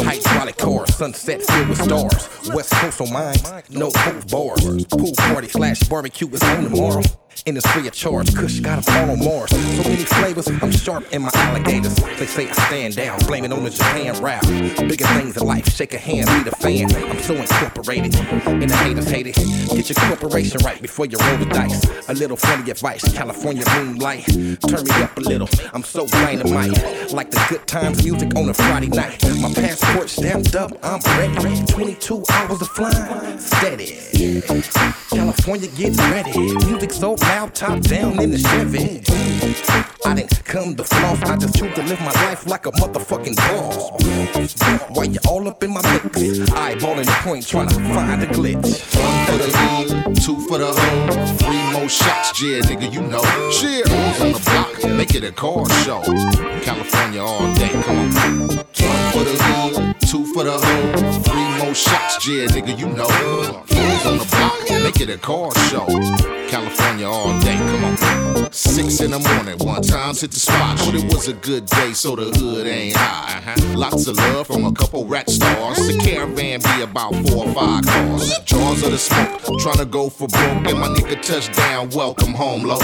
Hydraulic car, sunset filled with stars. West Coast on mine, no coast bars. Pool party slash barbecue is on tomorrow. And it's free of charge. Kush got a phone on Mars. So many flavors, I'm sharp in my alligators. They say I stand down, blame it on the Japan rap. Bigger things in life, shake a hand, be the fan. I'm so incorporated, and the haters hate it. Get your corporation right before you roll the dice. A little funny advice, California moonlight. Turn me up a little, I'm so dynamite. Like the good times music on a Friday night. My passport stamped up, I'm ready. 22 hours of flying, steady. California getting ready. Music so loud, top down in the Chevy. I didn't come to floss, I just choose to live my life like a motherfucking boss. Why you all up in my mix, eyeballing the point, trying to find a glitch. One for the lead, two for the home, three more shots, yeah, nigga, you know. Cheer, on the block, make it a car show. California all day, come on. One for the lead, two for the hole, three more shots, yeah, nigga, you know. Fools on the block, make it a car show. California all day, come on. Six in the morning, one time hit the spot. But it was a good day, so the hood ain't high. Lots of love from a couple rat stars. The caravan be about four or five cars. Jaws of the smoke, trying to go for broke. And my nigga touchdown, welcome home, low.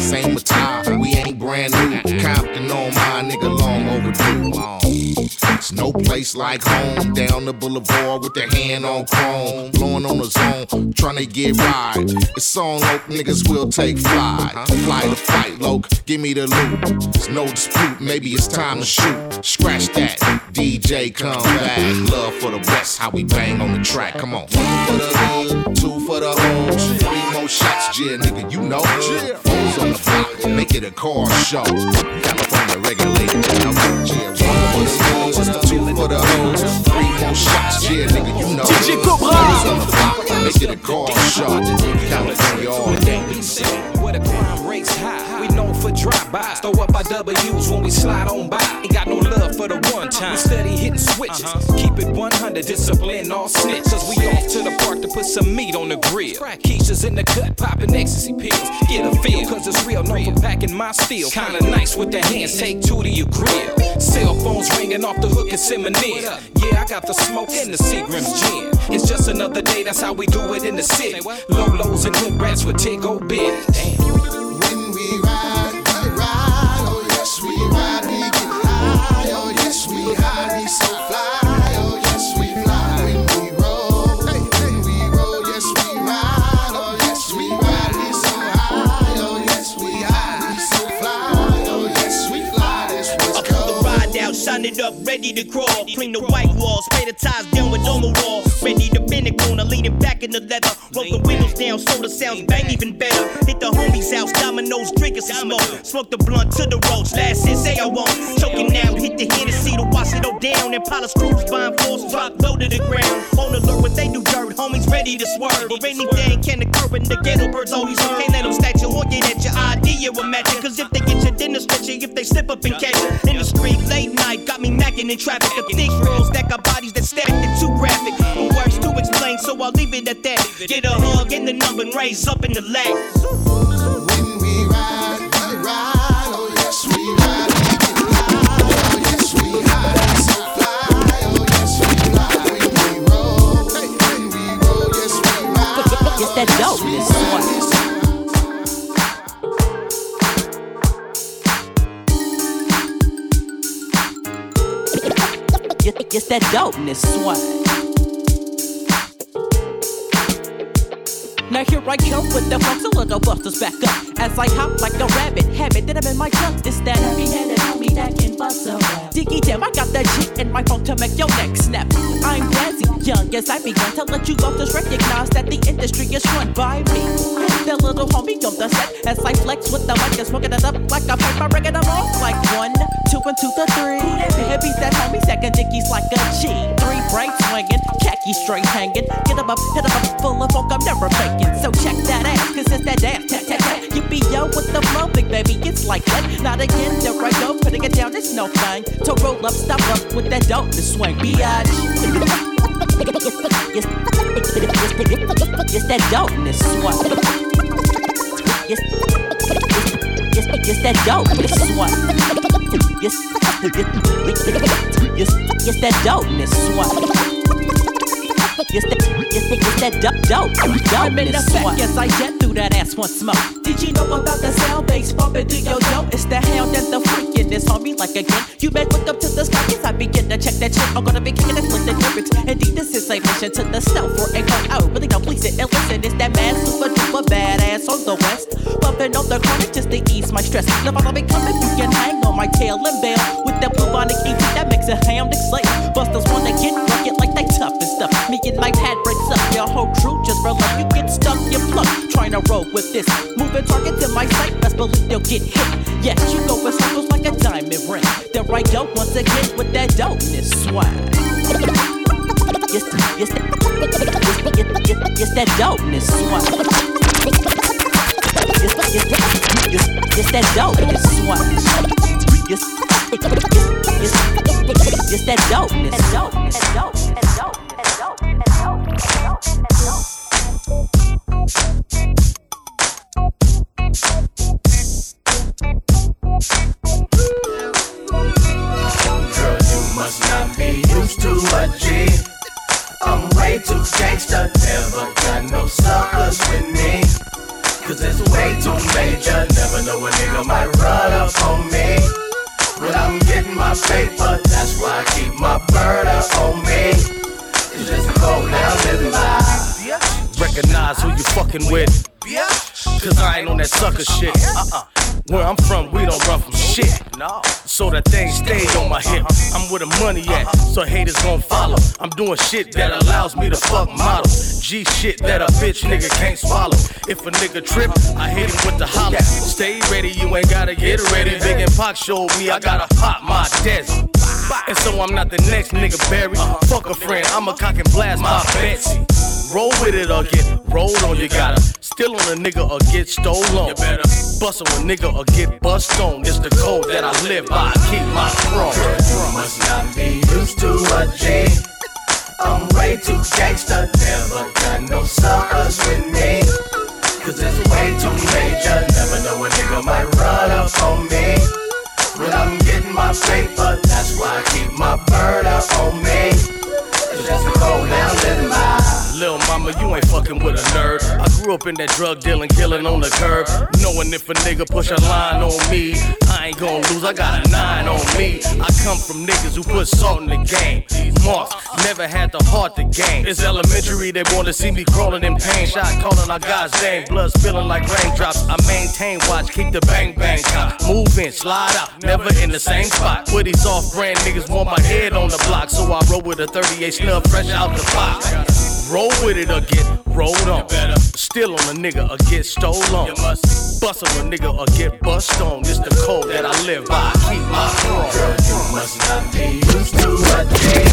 Same attire, we ain't brand new. Compton on my nigga, long overdue. It's no place like home. Down the boulevard with their hand on chrome. Blowing on the zone, trying to get right. It's on loc, niggas will take flight. Fly to fight, loc, give me the loot. It's no dispute, maybe it's time to shoot. Scratch that, DJ come back. Love for the West, how we bang on the track. Come on. One for the lead, two for the hoes. Shots, yeah, nigga, you know. Foes on the block, make it a car show. California regulated, you know. Yeah, one for the lead, two for the hoes. Three more shots, yeah, nigga, you know. DJ Cobra. Foes on the block, make it a car show. California all day. Where the crime rates high. We known for drive-bys. Throw up our W's when we slide on by. Ain't got no love for the one time. We steady hitting switches. Uh-huh. Keep it 100, discipline all snitch. Cause we off to the park to put some meat on the grill. Keisha's in the cut, popping ecstasy pills. Get a feel, cause it's real. Known for packing my steel. Kinda nice with the hands, take two to your grill. Cell phones ringing off the hook and Simonine. Yeah, I got the smoke and the Seagram's gin. It's just another day, that's how we do it in the city. Lolos and hood rats with Tigo bid. Damn. When we ride, we ride, oh yes we ride, we get high, oh yes we high, we so fly, oh yes we fly. When we roll, hey, when we roll, yes we ride, oh yes we ride, we so high, oh yes we high, we so fly, oh yes we fly. This was I pull the ride out, shine it up, ready to crawl. Clean the white walls, spray the ties down with Armor All. Ready to bend the corner, leaning in the leather. Roll the windows down so the sounds bang even better. Hit the homie's house, dominoes, drinking some smoke. Smoke the blunt to the roach, last hit say I won't. Choking out, hit the Hennessy to wash it all down. And polish screws, buying force, drop low to the ground. On alert when they do dirt, homies ready to swerve. Or anything can occur in the ghetto, birds always hurt. Can't let them snatch you or get at your idea with magic. Cause if they get you, dinner they'll stretch you. If they slip up and catch you. In the street, late night, got me macking in traffic. A thick roll, stack of bodies that stacked and too graphic. The explain, so I'll leave it at that. Get a hug and the number and raise up in the lag. When we ride, we ride, oh yes we ride, we get high, oh yes we high, so fly, oh yes we fly. When we roll, when we roll, yes we ride. It's that dopeness, boy. It's that dopeness, swag. Now here I come with the flex, so little busters back up. As I hop like a rabbit, habit that I'm in my trunk It's that heavy headed homie that can bust a rap. Diggy damn, I got that shit in my phone to make your neck snap. I'm Dazzy, young as I began to let you busters recognize That the industry is run by me. The little homie on the set As I flex with the mic and smoking it up like a pipe. I'm breaking them off like one, two and two to three. Heavy's that homie, second Dicky's like a G Three bright swinging, khaki straight hanging. Get 'em up, hit 'em up, full of funk I'm never faking. So check that ass, cause it's that dance, tap, tap, tap. Yippee yo with the flow, big baby, it's like that. Not again, there I go, putting it down, it's no thing To roll up, stop up with that dope to swing, biatch? It's, it's, it's, it's that dopeness, what? It's, it's, it's, it's that dopeness, what? Yes, yes, that, yes, that, yes, that dope, dope, dope. I'm in effect, yes, I jet through that ass once more. Did you know about the sound bass bumping through your dope? It's the hound and the freak in this homie like again. You better look up to the sky, yes, I begin to check that shit. I'm gonna be kicking it with the lyrics. Indeed, this is a mission to the south for a call out. Really don't please it and listen. It's that mad super duper badass on the west. Bumping on the chronic just to ease my stress. Never follow me coming, you can hang on my tail and bail. With that bubonic EP that makes a ham slate. Busters wanna get rugged like they tough and stuff. Me and my pad breaks up, your whole crew just roll up. You get stuck, you pluck. Trying to roll with this. Moving target to my sight, best believe you'll get hit. Yes, you go for circles like a diamond ring. There I go once again with that dopeness swag. Yes, yes, yes, yes, yes, that dopeness swag. Yes, yes, yes, yes, yes, that dopeness swag. Yes, yes, that dopeness, dopeness, dopeness, dopeness. must not be used to a G. I'm way too gangsta, never got no suckers with me. Cause it's way too major, never know a nigga might my paper, that's why I keep my up on me. It's just a cold now living by. Recognize who you fucking with. Cause I ain't on that sucker shit. Uh-uh. Where I'm from, we don't run from shit. No. So that thing stay on my hip. I'm where the money at, so haters gon' follow. I'm doing shit that allows me to fuck models. G shit that a bitch nigga can't swallow. If a nigga trip, I hit him with the holler. Stay ready, you ain't gotta get ready. Big and Pac showed me I gotta pop my desert. And so I'm not the next nigga Barry. Fuck a friend, I'ma cock and blast my Betsy. Roll with it or get rolled on. You gotta steal on a nigga or get stolen. You better bust on a nigga or get bust on. It's the code that I live by. I Keep my throne. You must not be used to a G. I'm way too gangsta, never got no suckers with me. Cause it's way too major, never know a nigga might run up on me. When I'm getting my paper, that's why I keep my bird up on me. It's just a cold now living my Lil' mama, you ain't fucking with a nerd. I grew up in that drug dealing, killing on the curb. Knowing if a nigga push a line on me, I ain't gonna lose, I got a nine on me. I come from niggas who put salt in the game. These marks never had the heart to gain. It's elementary, they wanna see me crawling in pain. Shot calling our God's name, blood spilling like raindrops. I maintain watch, keep the bang bang count. Move in, slide out, never in the same spot. With these off brand niggas want my head on the block, so I roll with a 38 snub fresh out the box. Roll with it or get rolled on. Steal on a nigga or get stolen. Bust on a nigga or get bust on. This the code that I live by. Keep my throne. Girl, you must not be used to a day.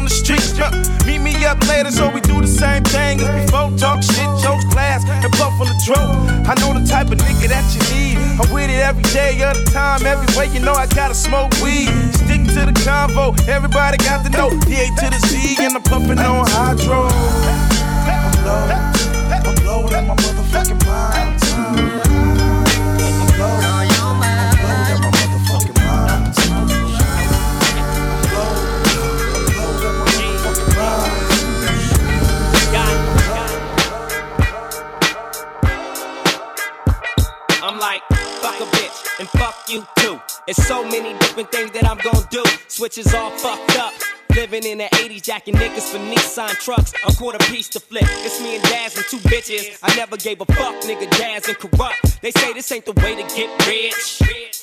On the streets. Yeah. Meet me up later so we do the same thing as before. Talk shit, chose class, and puff on the dro. I know the type of nigga that you need. I'm with it every day of the time, everywhere. You know I gotta smoke weed. Stick to the convo, everybody got to know. A to the Z, and I'm puffing on hydro. I'm low, I'm in my motherfucking mind. And fuck you too. It's so many different things that I'm gonna do. Switches all fucked up. Living in the 80s, jacking niggas for Nissan trucks. A quarter piece to flip. It's me and Daz and two bitches. I never gave a fuck, nigga. Daz and Kurupt. They say this ain't the way to get rich.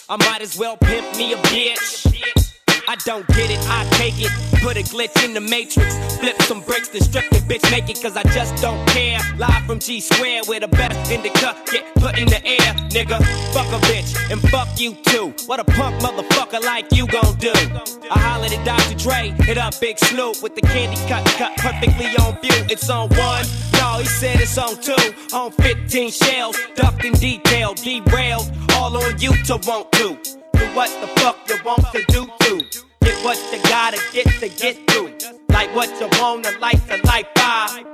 I might as well pimp me a bitch. I don't get it, I take it. Put a glitch in the matrix. Flip some bricks, then strip the bitch naked, cause I just don't care. Live from G Square, where the best indica get put in the air. Nigga, fuck a bitch, and fuck you too. What a punk motherfucker like you gon' do? I hollered at Dr. Dre, hit up Big Snoop with the candy cut, cut perfectly on view. It's on one, no, he said it's on two. On 15 shells, ducked in detail, derailed, all on you to want to. What the fuck you want to do to. Get what you gotta get to get through. Like what you wanna like to light fire.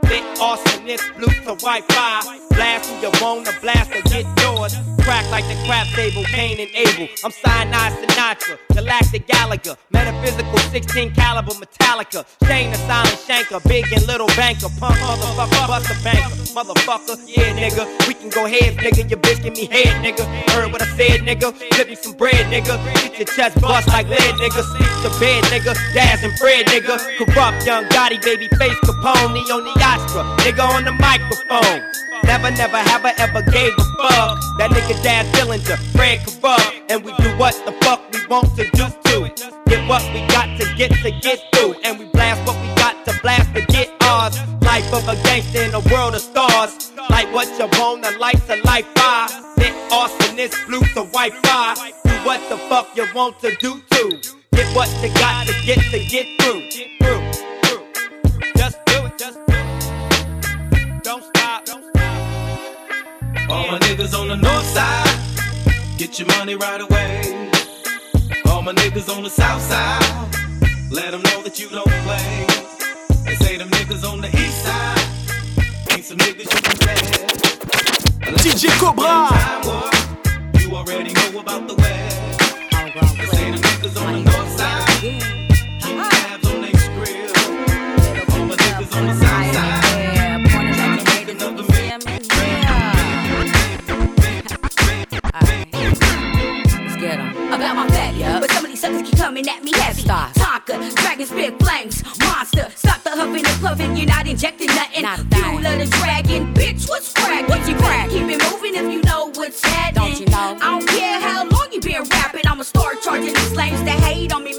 Lit blue to Wi-Fi. Ah. Blast who you wanna blast or get yours. Crack like the crap table, Cain and Abel. I'm Cyanide Sinatra, Galactic Gallagher, Metaphysical 16 caliber Metallica. Shane the silent shanker, big and little banker. Punk motherfucker, bust a banker. Motherfucker, yeah nigga. We can go head, nigga. Your bitch give me head, nigga. Heard what I said, nigga. Flip me some bread, nigga. Get your chest bust like lead, nigga. Sleep to bed, nigga. Daz and Fred, nigga. Kurupt young Gotti, baby face Capone. on the Astra, nigga on the microphone. Never, never have I ever gave a fuck. That nigga Daz Dillinger, Fred Kurupt. And we do what the fuck we want to do to. Get what we got to get to get through. And we blast what we got to blast to get ours. Life of a gangster in a world of stars. Like what you want, the lights of life fire. Lit awesomeness, blue to white fire. Do what the fuck you want to do to. Get what you got to get to get through. Get through. Just do it, just do it. Don't stop. Don't stop. All my niggas on the north side, get your money right away. All my niggas on the south side, let them know that you don't play. They say them niggas on the east side, ain't some niggas you can play. DJ Cobra. You already know about the west. They say them niggas on the north Don't you know? I don't care how long you been rapping, I'ma start charging these lames that hate on me,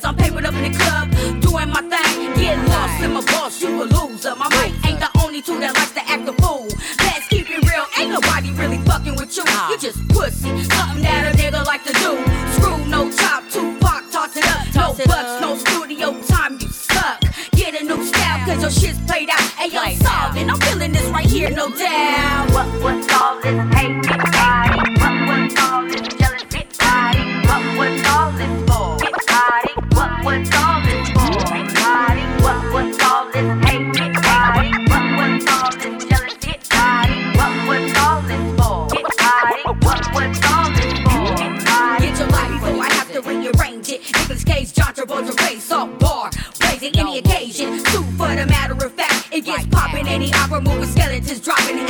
man. Cause I'm papered up in the club, doing my thing. Get lost in my boss, you a loser. My mic ain't the only two that likes to act a fool. Let's keep it real, ain't nobody really fucking with you. You just pussy, something that a nigga like to do. Screw no top, Tupac, toss it up. No bucks, no studio time, you suck. Get a new style, cause your shit's played out. Hey, yo, solving, I'm feeling this right here, no doubt. What, what's all this hate, moving skeletons dropping.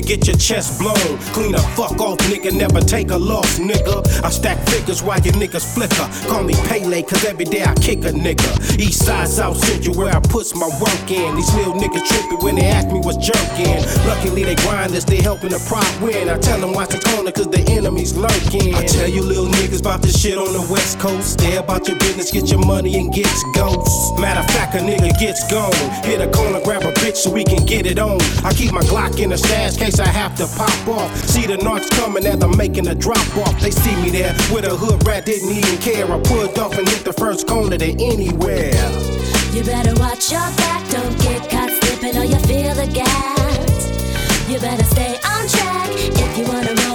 Get your chest blown. Clean a fuck off, nigga, never take a loss, nigga. I stack figures while your niggas flicker. Call me Pele, cause every day I kick a nigga. East side, South Central, where I puts my work in. These little niggas tripping when they ask me what's jerking. Luckily, they grinders, they helping the prop win. I tell them watch the corner, cause the enemy's lurking. I tell you little niggas about this shit on the West Coast. Stay about your business, get your money and gets ghosts. Matter of fact, a nigga gets gone. Hit a corner, grab a bitch so we can get it on. I keep my Glock in the stash case I have to pop off. See the narcs coming as I'm making a drop off. They see me there with a hood rat, didn't even care. I pulled off and hit the first corner to anywhere. You better watch your back, don't get caught slipping or you feel the gas. You better stay on track if you wanna roll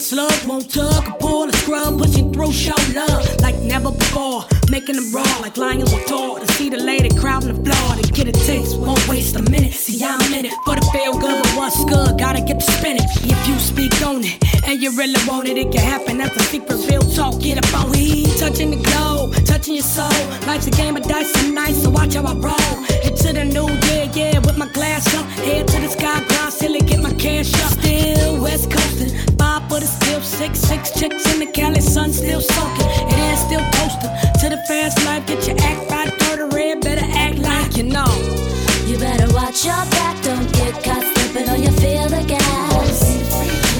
up, spit slug, won't tug, pull a scrub, pushing through, show love like never before. Making them raw like lions with tall. The lady crowd on the floor, to get a taste, won't waste a minute. See, I'm in it for the feel good, but what's good? Gotta get the spinach. If you speak on it and you really want it, it can happen. That's a secret, real talk. Get up on weed, touching the glow, touching your soul. Life's a game of dice nice, so watch how I roll. Into the new year, yeah, with my glass up, head to the sky, grind silly, get my cash up. Still West Coastin', five for the still six, six chicks in the Cali sun, still soaking. It is still posting to the fast life. Get your act right, better you. You better watch your back, don't get caught slipping or you feel the gas.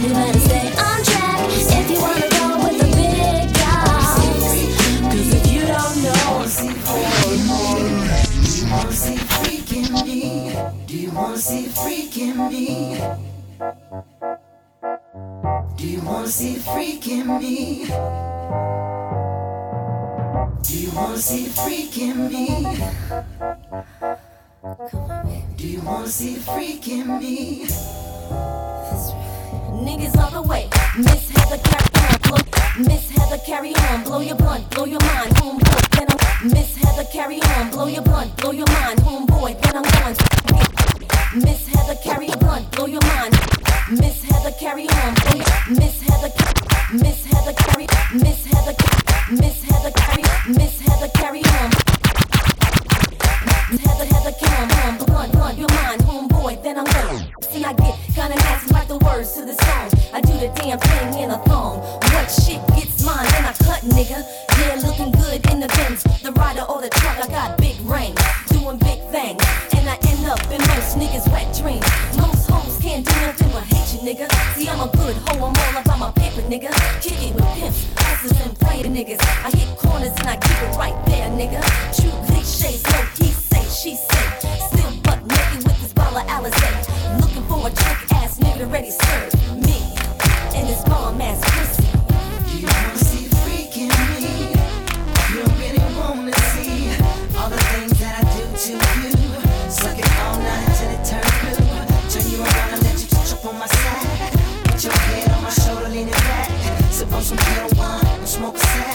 You better stay on track if you wanna go with the big dogs. Cause if you don't know, Do you wanna see freaking me? Do you wanna see freaking me? Do you wanna see freaking me? Do you wanna see freaking me? Do you wanna see freaking me? Niggas all the way. Miss Heather carry on, blow. Miss Heather carry on, blow your blunt, blow your mind, homeboy. Then I'm Miss Heather carry on, blow your blunt, blow your mind, homeboy. Then I'm going. Miss Heather carry a blunt, blow your mind. Miss Heather carry on, blow your Miss Heather, Miss Heather carry, Miss Heather, Miss Heather carry, Miss Heather carry on. Heather, Heather, the damn thing in a thong. What shit gets mine, then I cut, nigga. Yeah, looking good in the Benz, the rider or the truck. I got big range, doing big things, and I end up in most niggas' wet dreams. Most hoes can't do nothing but hate you, nigga. See, I'm a good hoe, I'm all about my paper, nigga. Kick it with pimps, hustlers and player niggas. I hit corners and I keep it right there, nigga. True cliches, no he say, she say. Still butt naked with this bottle of. Looking for a trick ass nigga ready serve me and this bomb ass pussy. Do you wanna see freaking me? You really wanna see all the things that I do to you. Suck it all night till it turn blue. Turn you around and let you touch up on my side. Put your head on my shoulder, lean back. Sip on some Ketel One and smoke a sack.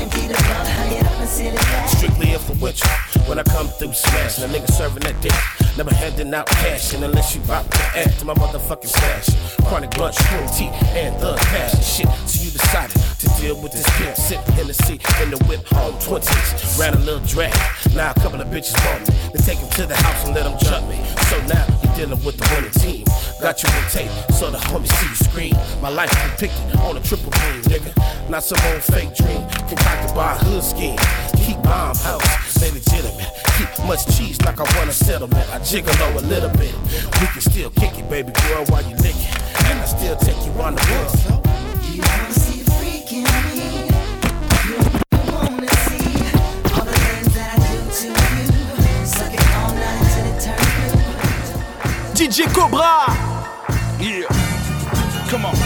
Empty the blunt, hang it up and seal it back. Strictly influential. When I come through smashing, a nigga serving that dick. Never handing out cash unless you rock the ass to my motherfucking stash. Chronic blunt, tea, and thug passion shit. So you decided deal with this pimp, the seat in the whip on 20s. Ran a little drag. Now a couple of bitches want me. They take him to the house and let him jump me. So now you're dealing with the winning team. Got you on tape, so the homies see you scream. My life depicted on a triple beam, nigga. Not some old fake dream, concocted by a hood scheme. Keep bomb house, stay legitimate. Keep much cheese like I want a settlement. I jiggle a little bit. We can still kick it, baby girl, while you lick it. And I still take you on the world. DJ Cobra. Yeah. Come on.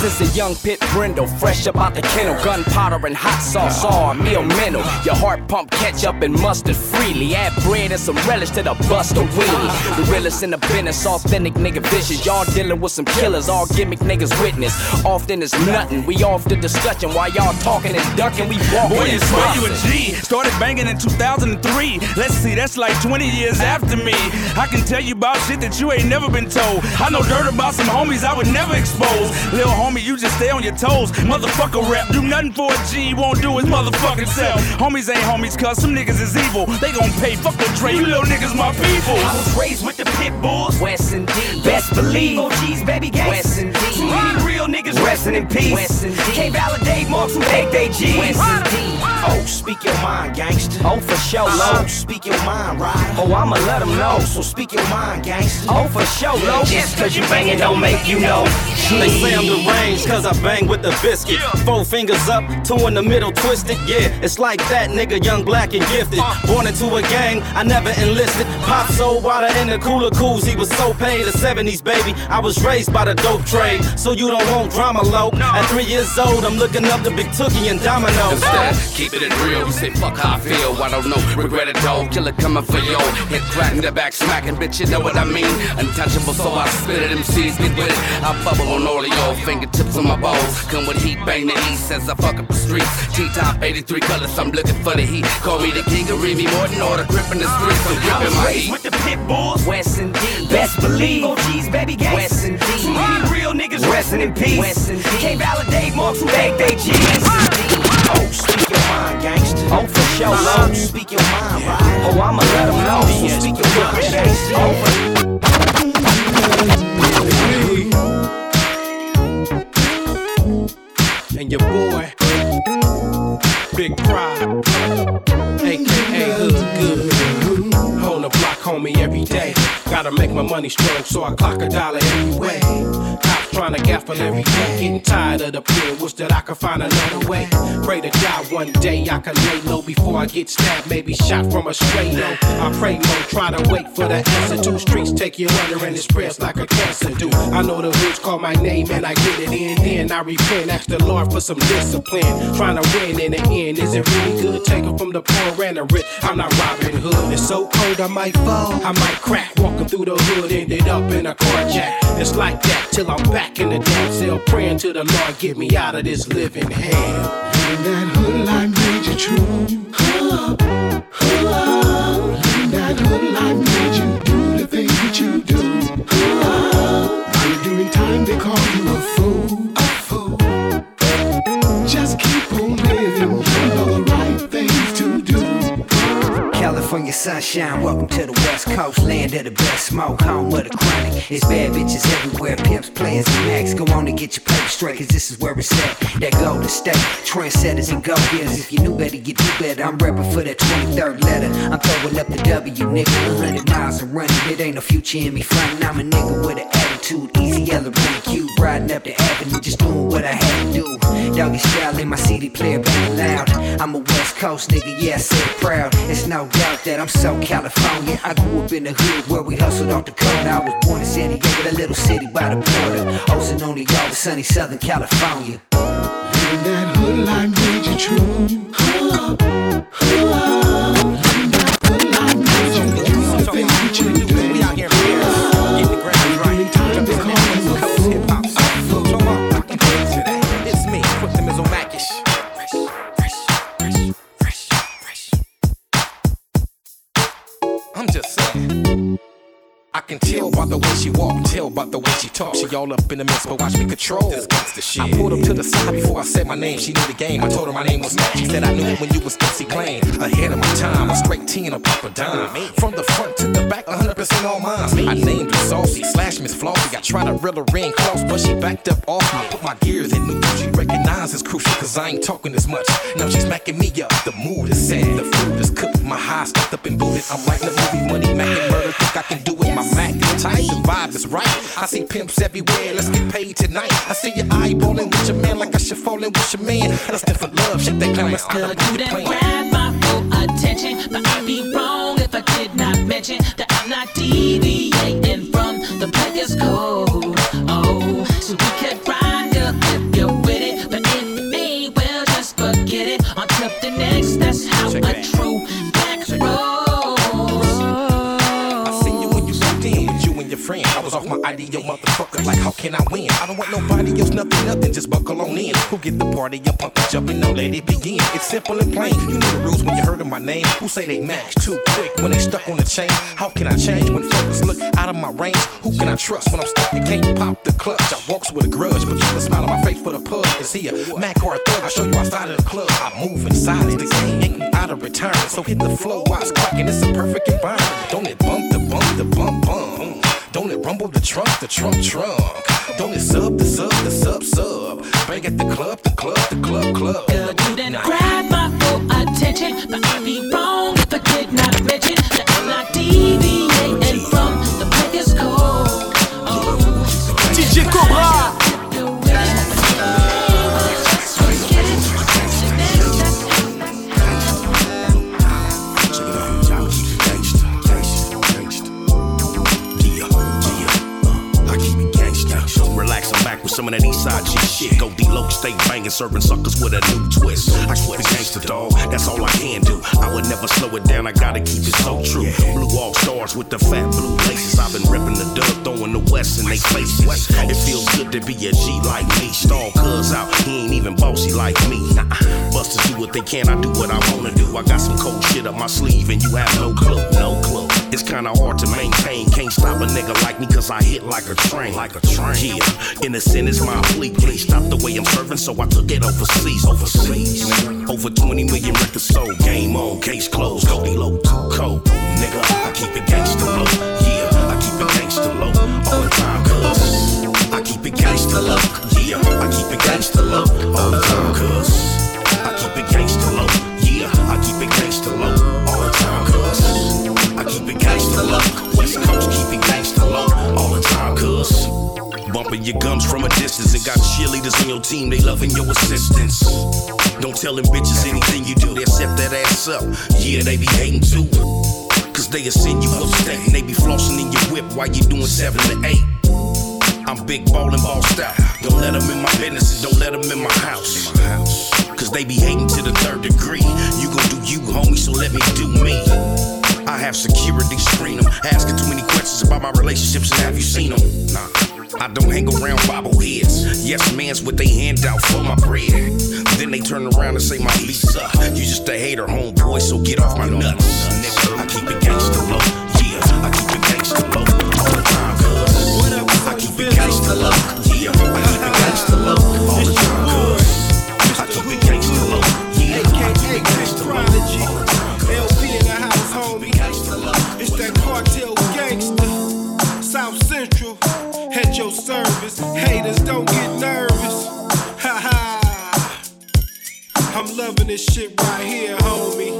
Since a young pit brindle, fresh about out the kennel. Gunpowder and hot sauce, all meal mental. Your heart pump ketchup and mustard freely. Add bread and some relish to the buster weenie. The realest in the business, authentic nigga vicious. Y'all dealing with some killers, all gimmick niggas witness. Often it's nothing, we off the discussion. While y'all talking and ducking, we walking. Boy, you swear you a. G. Started banging in 2003. Let's see, that's like 20 years after me. I can tell you about shit that you ain't never been told. I know dirt about some homies I would never expose. Lil homie, you just stay on your toes. Motherfucker rap, do nothing for a G, won't do his motherfucking self. Homies ain't homies, cuz some niggas is evil. They gon' pay, fuck the trade, you little niggas my people. I was raised with the pit bulls. West indeed. Best believe OGs, baby gang. West indeed. Too many real niggas resting in peace. West indeed. Can't validate marks who hate they G's. Oh, speak your mind, gangster. Oh, for sure, Oh, low. speak your mind, right? Oh, I'ma let 'em know. So speak your mind, gangster. Oh, for sure, low. Just cause you bangin' don't make you know. They say I'm deranged cause I bang with the biscuit. Four fingers up, two in the middle twisted. Yeah, it's like that nigga, young, black, and gifted. Uh. Born into a gang, I never enlisted. Pop sold water in the cooler cools. He was so paid. The 70s, baby. I was raised by the dope trade. So you don't want drama low. At three years old, I'm looking up to Big Tookie and Domino. Instead, keep it in real. You say fuck how I feel. I don't know. Regret it though. Killer coming for yo. Hit crack in the back, smacking, bitch. You know what I mean? Untouchable, so I spit it. MCs get with it. I bubble on all of y'all. Fingertips on my balls. Come with heat, bang the east as I fuck up the streets. T-top 83 colors. I'm looking for the heat. Call me the king of Remy Martin or the grip in the streets. I'm gripping my raised heat. with the pit bulls. West indeed. Best believe OGs, baby gang. West indeed. Too many real niggas resting in peace. Can't validate marks who hate they G's. Uh, uh. Oh, speak your mind, gangster. Oh, for sure, Oh, uh-huh. low. speak your mind, right? Oh, I'ma let 'em know. So speak your mind, gangster. Oh, for and your boy, Big Pride, aka Hood Good. On the block, homie, every day. Gotta make my money strong, so I clock a dollar every way. Trying to gaffle every day, getting tired of the pen. Wish that I could find another way. Pray to God one day I can lay low before I get stabbed, maybe shot from a stray though. I pray more, try to wait for the answer. Two streets take you under and it spreads like a cancer do. I know the hoods call my name and I get it in. Then I repent, ask the Lord for some discipline. Trying to win in the end, is it really good? Taking from the poor and the rich. I'm not Robin Hood. It's so cold I might fall, I might crack. Walking through the hood, ended up in a car jack. It's like that till I'm back in the damn cell, praying to the Lord get me out of this living hell. And that hood life made you true. Oh, oh, and that hood life made you do the things that you do. Oh, while you're doing time, they call you a fool. A fool. Just keep on living. You know the right things. California sunshine, welcome to the West Coast, land of the best smoke, home of the chronic. It's bad bitches everywhere, pimps, players, and max. Go on and get your paper straight, cause this is where it's at. That golden state, trendsetters and go getters. If you knew better, you do better. I'm repping for that 23rd letter. I'm throwing up the W, nigga. 100 miles and running, it ain't no future in me frontin'. I'm a nigga with an attitude, easy, elegant, cute. Riding up the avenue, just doing what I had to do. Doggy style in my CD player, banging loud. I'm a West Coast nigga, yeah, I say it proud. It's no doubt that I'm so California. I grew up in the hood where we hustled off the corner. I was born in San Diego, the little city by the border. Hosting on the sunny Southern California. And that hood life made you true. And that hood life made you the things that you. I'm just saying. I can tell by the way she walk, tell by the way she talk. She all up in the mix, but watch me control this gangsta shit. I pulled up to the side before I said my name. She knew the game. I told her my name was Mac. She said I knew it when you was MC Clan. Ahead of my time, a straight T and a proper dime. From the front to the back, 100% all mine. I named her Saucy, slash Miss Flossy. I tried to reel her in close, but she backed up off me. Put my gears in neutral. She recognized it's crucial, cause I ain't talking as much. Now she's smacking me up. The mood is set, the food is cooked. My high stuffed up and booted. I'm writing the movie, money, Mac and murder. Think I can do it. My Mac is tight, the vibe is right. I see pimps everywhere, let's get paid tonight. I see you eyeballing with your man like I should fall in with your man. That's different love, shit they climb. Still you that grab my full attention, but I'd be wrong if I did not mention that I'm not deviating from the player's code. Ideal motherfucker. Like, how can I win? I don't want nobody else, nothing, nothing. Just buckle on in. Who get the party up, pumping, jumping, now let it begin. It's simple and plain. You know the rules when you heard of my name. Who say they match too quick when they stuck on the chain? How can I change when focus look out of my range? Who can I trust when I'm stuck and can't pop the clutch? I walks with a grudge, but keep a smile on my face for the pub. Is he a Mac or a thug? I show you outside of the club. I move inside of the game, ain't out of return. So hit the flow it's cracking. It's a perfect environment. Don't it bump the bump the bump bump? Don't it rumble the trunk the trunk trunk? Don't it sub the sub the sub sub? Bang at the club the club the club club. Girl, you didn't grab my full attention, but I'd be wrong if I did not mention that I'm not deviating I'm east side G shit. Go D-Lo, stay banging, serving suckers with a new twist. I keep it gangster, dog. That's all I can do. I would never slow it down. I gotta keep it so true. Blue all stars with the fat blue laces. I've been repping the dub, throwing the west in they faces. It feels good to be a G like me. Stall cuz out, he ain't even bossy like me. Busters do what they can, I do what I wanna do. I got some cold shit up my sleeve, and you have no clue, no clue. It's kinda hard to maintain. Can't stop a nigga like me, cause I hit like a train. Like a train. Yeah, innocent is my plea. Please stop the way I'm serving, so I took it overseas. Overseas. Over 20 million records sold. Game on, case closed. Cody low, too cold. Nigga, I keep it gangsta low. Don't tell them bitches anything you do, they set that ass up. Yeah, they be hating too. Cause they'll send you upstate and they be flossing in your whip while you doing seven to eight. I'm big ballin' bossed out. Don't let them in my business and don't let them in my house. Cause they be hating to the third degree. You gon' do you, homie, so let me do me. I have security screen them. Asking too many questions about my relationships and have you seen them? Nah. I don't hang around bobbleheads. Yes, man's with they hand out for my bread. Then they turn around and say my up. You just a hater, homeboy, so get off my nuts. I keep it gangsta low. Yeah, I keep it I'm loving this shit right here, homie.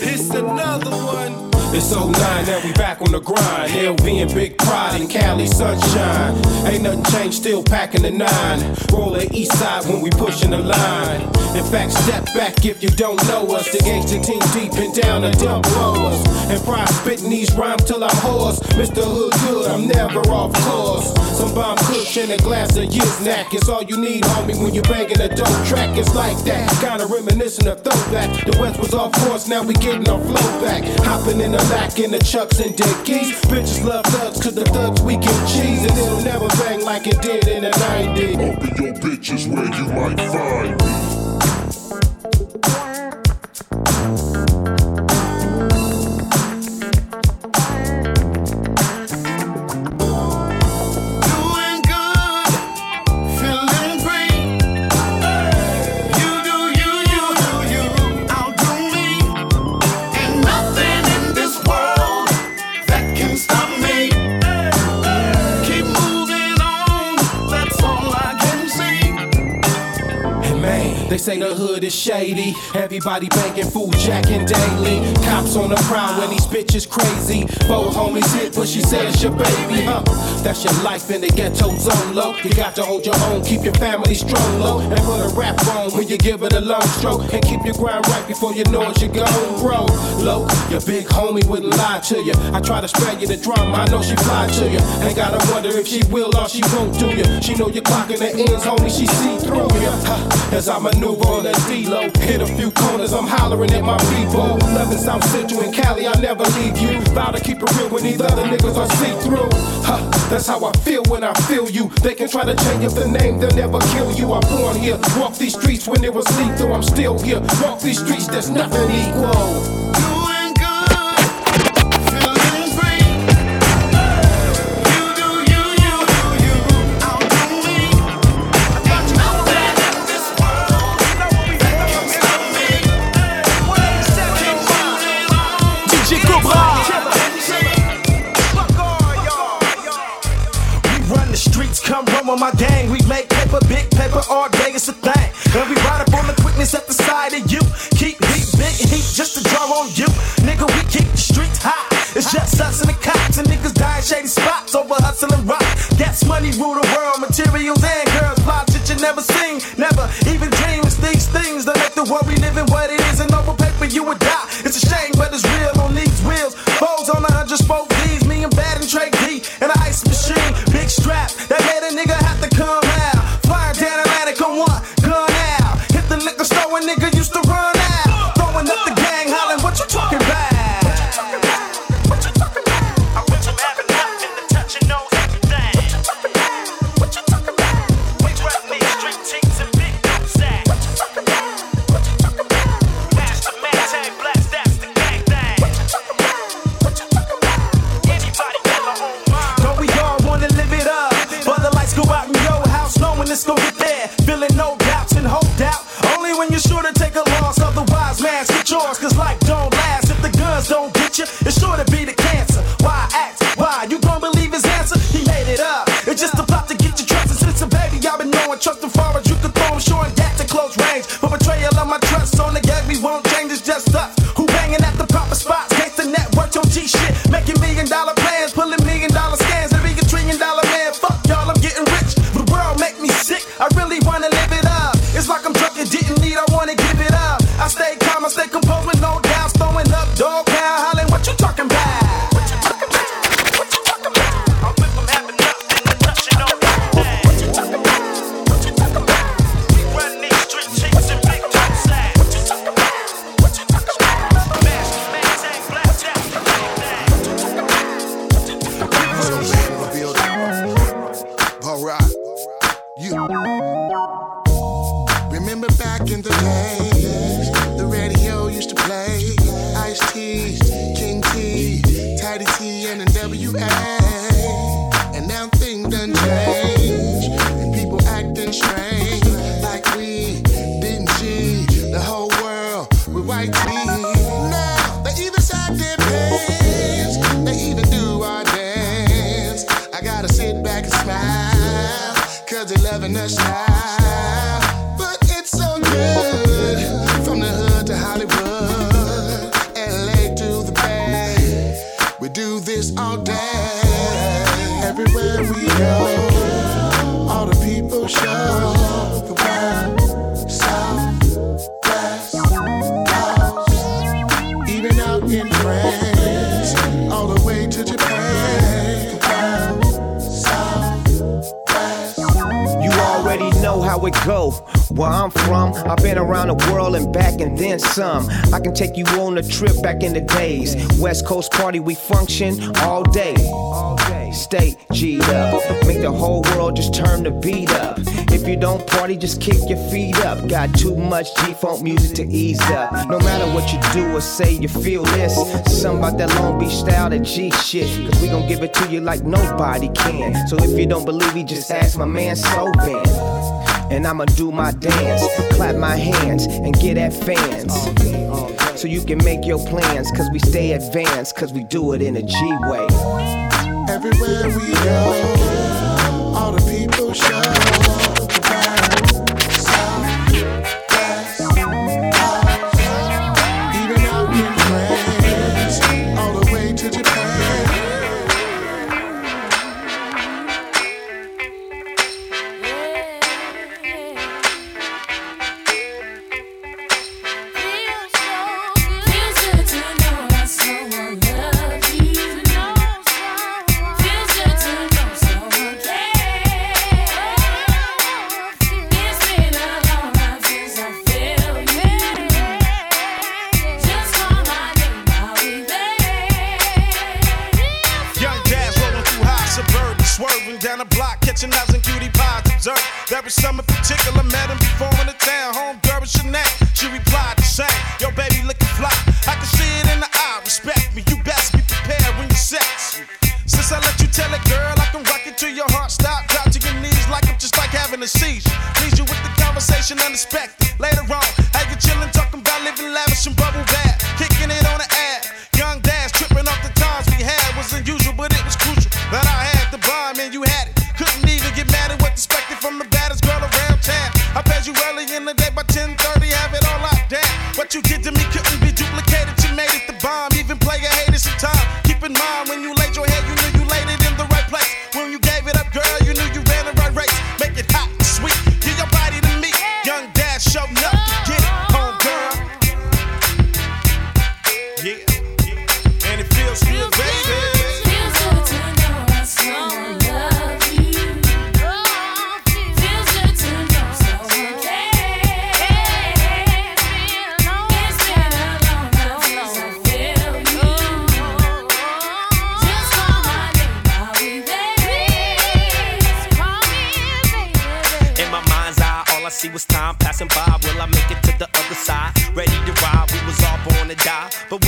It's another one. It's 09, now we back on the grind. LV and Big Pride in Cali sunshine. Ain't nothing changed, still packing the nine. Rolling east side when we pushing the line. In fact, step back if you don't know us. The gangster team deep and down the dump blowers. And pride spitting these rhymes till I'm hoarse. Mr. Hood Good, I'm never off course. Some bomb kush and a glass of Yiznack. It's all you need, homie, when you're banging a dope track. It's like that, kinda reminiscent of throwback. The West was off course, now we getting our flow back. Hopping in the back in the chucks and dickies. Bitches love thugs, cause the thugs we get cheese. And it'll never bang like it did in the 90s. Open your bitches where you might find me. They say the hood is shady. Everybody banking food, jacking daily. Cops on the prowl when these bitches crazy. Four homies hit, but she said it's your baby, huh? That's your life in the ghetto zone, low. You got to hold your own, keep your family strong, low. And put a rap on when you give it a long stroke. And keep your grind right before you know it, you go bro. Low, your big homie wouldn't lie to you. I try to spare you the drama, I know she fly to you. Ain't gotta wonder if she will or she won't do you. She know you're clocking the ends, homie, she see through you. Huh, As I maneuver on that D-Lo. Hit a few corners, I'm hollering at my people. Loving South Central and Cali, I never leave you. Vow to keep it real when these other niggas are see through. Huh, that's how I feel when I feel you. They can try to change up the name, they'll never kill you. I'm born here, walk these streets when it was lethal. I'm still here, walk these streets, there's nothing equal. My gang. We make paper, big paper, all day, it's a thing. And we ride up on the quickness at the side of you. Keep heat, big heat, just to draw on you. Nigga, we keep the streets hot. It's just us and the cops, and niggas die in shady spots over hustling rock. Gas money rule the world, materials and girls, fly that you never seen, never even dream. These things that make the world we live in what it some. I can take you on a trip back in the days. West Coast party, we function all day. Stay G'd up. Make the whole world just turn the beat up. If you don't party, just kick your feet up. Got too much G-funk music to ease up. No matter what you do or say, you feel this. Something about that Long Beach style, that G shit. Cause we gon' give it to you like nobody can. So if you don't believe me, just ask my man Soban. And I'ma do my dance, clap my hands, and get at fans. So you can make your plans, cause we stay advanced, cause we do it in a G way. Everywhere we go, all the people show There was some in particular, met him before in the town. Home girl was Chanel. She replied the same. Yo, baby, looking fly. I can see it in the eye. Respect me. You best be prepared when you sex. Since I let you tell it, girl, I can rock it to your heart. Stop, drop to your knees like I'm just like having a seizure. Please you with the conversation unexpected. Later on, how you chillin', talking about living lavish and bubble bath.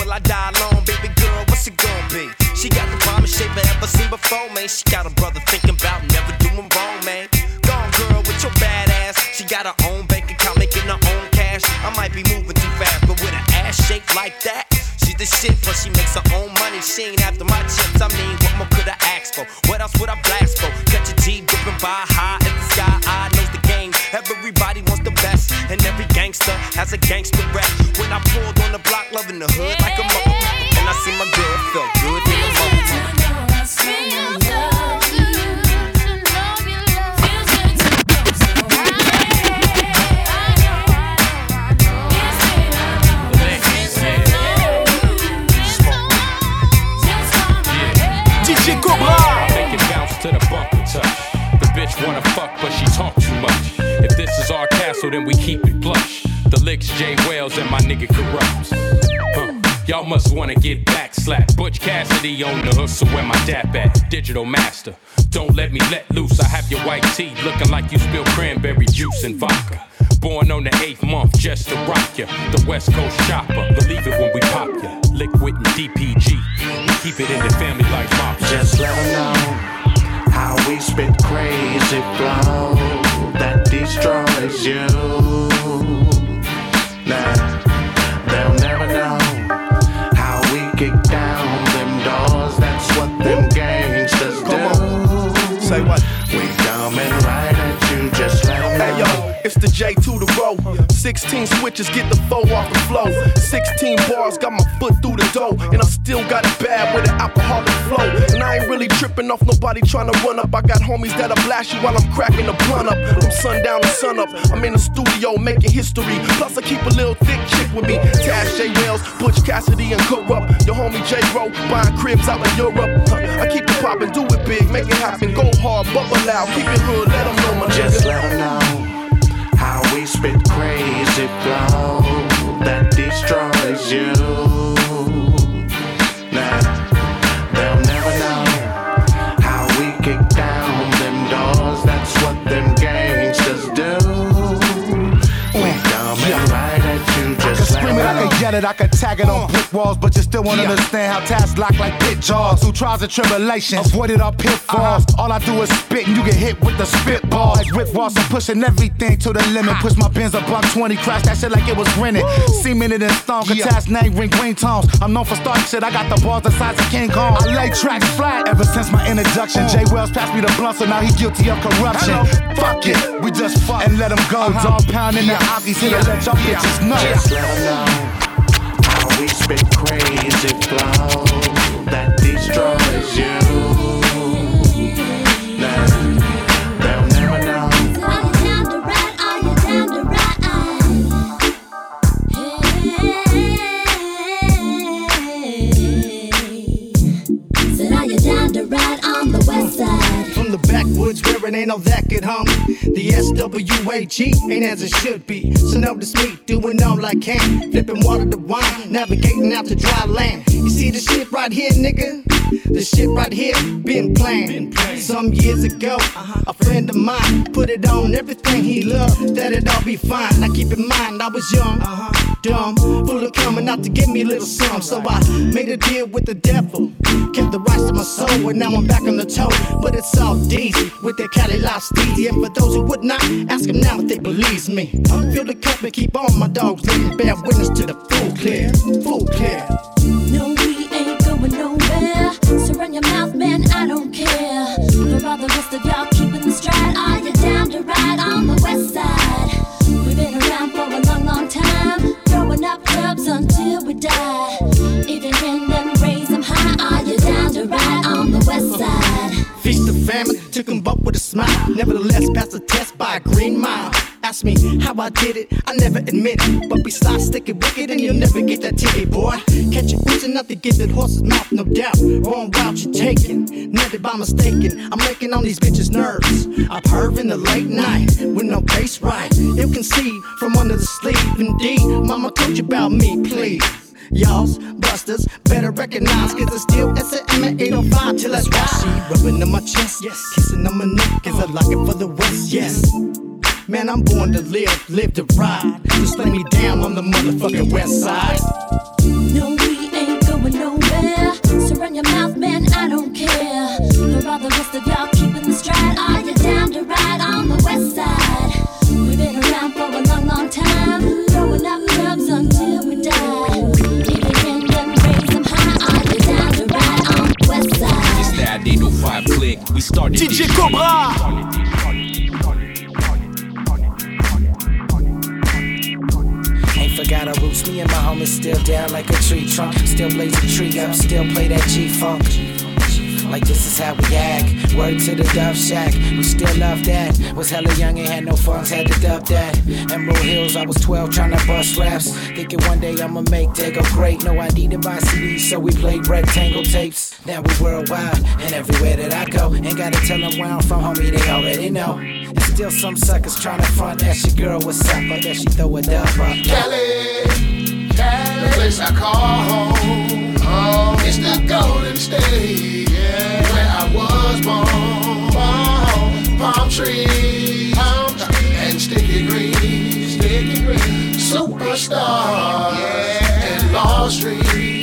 Will I die alone, baby girl? What's it gonna be? She got the bombest shape I ever seen before, man. She got a brother thinking about never doing wrong, man. Gone girl with your bad ass. She got her own bank account, making her own cash. I might be moving too fast, but with an ass shaped like that. She's the shit, plus she makes her own money. She ain't after my chips. I mean, what more could I ask for? What else would I blast for? Catch a G dipping by high in the sky. I knows the. Everybody wants the best, and every gangster has a gangster rap. When I pulled on the block, loving the hood like a mother, and I see my girl, felt good in the. DJ Cobra. Make it bounce to the bumper touch. The bitch wanna fuck, but she talk too much. Is our castle, then we keep it plush. Tha Liks, J Wells, and my nigga corrupts. Huh. Y'all must wanna get back slapped. Butch Cassidy on the so where my dap at? Digital master. Don't let me let loose. I have your white tee looking like you spilled cranberry juice and vodka. Born on the eighth month just to rock ya. The West Coast chopper. Believe it when we pop ya. Liquid and DPG. We keep it in the family like mafia. Just let let 'em know how we spit crazy flow destroys 16 switches, get the foe off the flow. 16 bars, got my foot through the door. And I still got it bad with an alcoholic flow. And I ain't really tripping off nobody trying to run up. I got homies that'll blast you while I'm cracking the blunt up. From sundown to sun up, I'm in the studio making history. Plus, I keep a little thick chick with me. Tash J. Wells, Butch Cassidy, and Kurupt. Your homie J-Ro, buying cribs out in Europe. I keep it poppin', do it big, make it happen. Go hard, bubble loud, keep it hood, let 'em know my Just let 'em know spit crazy flow that destroys you. 'Em I know. can yell it, I can tag it on uh. brick walls, but you still won't understand how tasks lock like pit jaws. Through trials and tribulations, avoided our pitfalls. Uh-huh. All I do is spit, and you get hit with the spitball. Like Rick Ross, I'm pushing everything to the limit. Push my Benz a buck 20, crash that shit like it was rented. Cemented in stone, Kataz name ring green tones. I'm known for starting shit, I got the balls the size of King Kong. I lay tracks flat ever since my introduction. Uh. Jay Wells passed me the blunt, so now he guilty of corruption. Fuck it, we just fuck and let him go. Uh-huh. Dog pounding the ockies here to let y'all bitches know. Just let 'em know how we spit crazy flow backwoods where it ain't no that good, homie. The SWAG ain't as it should be. So notice me doing all I can. Flipping water to wine, navigating out to dry land. You see the shit right here, nigga? The shit right here been planned. Some years ago, uh-huh. a friend of mine put it on everything he loved, that it all be fine. Now keep in mind, I was young, uh-huh. Dumb, full of coming out to give me a little some. So I made a deal with the devil, kept the rights to my soul, and now I'm back on the toe. But it's all easy with that Cali life steezy. And for those who would not, ask them now if they believe me. Feel the cup and keep on my dogs living, bear witness to the full clear, full clear. No, we ain't going nowhere. So run your mouth, man, I don't care. For all the rest of y'all keeping the stride, are you down to ride on the west side? We die. Even when them raise them high, are you down to ride on the west side? Feast the famine, took them both with a smile. Nevertheless, passed the test by a green mile. Ask me how I did it, I never admit it. But besides sticking wicked, and you'll never get that ticket, boy. Catch you up to get that horse's mouth, no doubt. Wrong route you're taking, never by mistaken. I'm making on these bitches' nerves. I perv in the late night with no face right. You can see from under the sleeve, indeed. Mama you about me, please. Y'all's busters better recognize. Cause it's still SM at 805 till that's right She rubbing on my chest, yes. kissing on my neck. As I lock it for the west, yes. Man, I'm born to live, live to ride. Just lay me down on the motherfucking west side. No, we ain't going nowhere. So run your mouth, man, I don't care. For all the rest of y'all keeping the stride, are you down to ride on the west side? 805 click. We started DJ this Cobra. Ain't forgot our roots, me and my homies still down like a tree trunk. Still blaze a tree up, still play that G funk. Like this is how we act. Word to the Dove Shack, we still love that. Was hella young and had no funds, had to dub that. Emerald Hills, I was 12 trying to bust raps. Thinking one day I'ma make they go great. No ID to buy CDs, so we played rectangle tapes. Now we worldwide, and everywhere that I go. Ain't gotta tell them where I'm from, homie, they already know. And still some suckers trying to front, that's your girl, what's up? I bet she throw it up. up. Cali, Cali, the place I call home. It's the Golden State, yeah, where I was born. born. Palm trees, palm trees, and sticky green, sticky green. Superstar, yeah, and Street.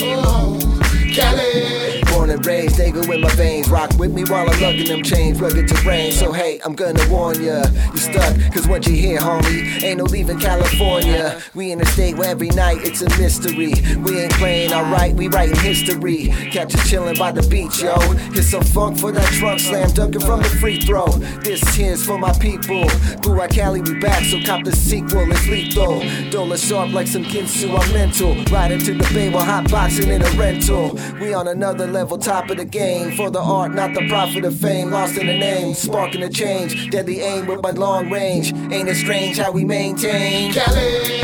Raised, they go in my veins. Rock with me while I'm lugging them chains, rugged terrain. So hey, I'm gonna warn ya, you stuck, cause once you here, homie, ain't no leaving California. We in a state where every night it's a mystery. We ain't playing alright, we writing history. Catch us chilling by the beach, yo. Here's some funk for that trunk slam, dunking from the free throw. This here's for my people. Boo, I Cali, we back, so cop the sequel, it's lethal. Dola sharp like some Ginsu, I'm mental. Riding to the bay while hot boxing in a rental. We on another level, top of the game. For the art, not the profit of fame. Lost in the name, sparking a change. Deadly aim with my long range. Ain't it strange how we maintain? Cali,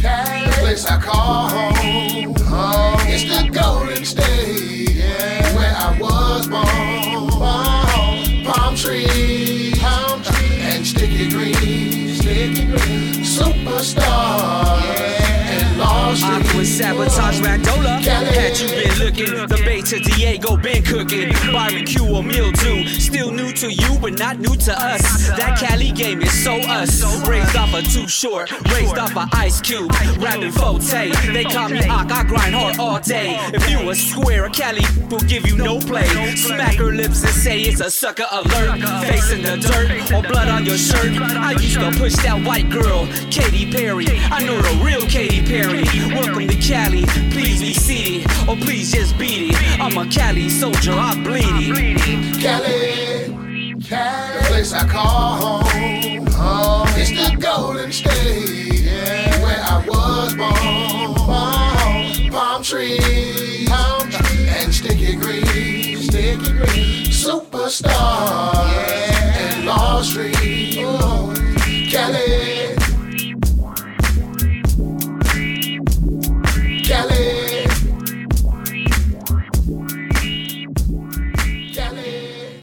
Cali, the place I call home. Oh, it's the Golden State, yeah, where I was born. born. Palm trees, palm trees, and sticky green, sticky green. Superstar, sabotage Randola. Cali. Had you been looking, the bay to Diego been cooking. Barbecue or mildew, still new to you, but not new to us. That Cali game is so us. Raised off a too short, raised off a ice cube. Rapping forte, they call me Ak, I grind hard all day. If you a square, a Cali will give you no play. Smack her lips and say it's a sucker alert. Face in the dirt or blood on your shirt. I used to push that white girl, Katy Perry. I know the real Katy Perry. Welcome to Cali, please be seated, or please just beat it. I'm a Cali soldier, I bleed it. Cali, Cali, the place I call home. Oh, it's the Golden State, where I was born. born. Palm trees, palm trees, and sticky green, sticky green. Superstar, yeah, and Law Street.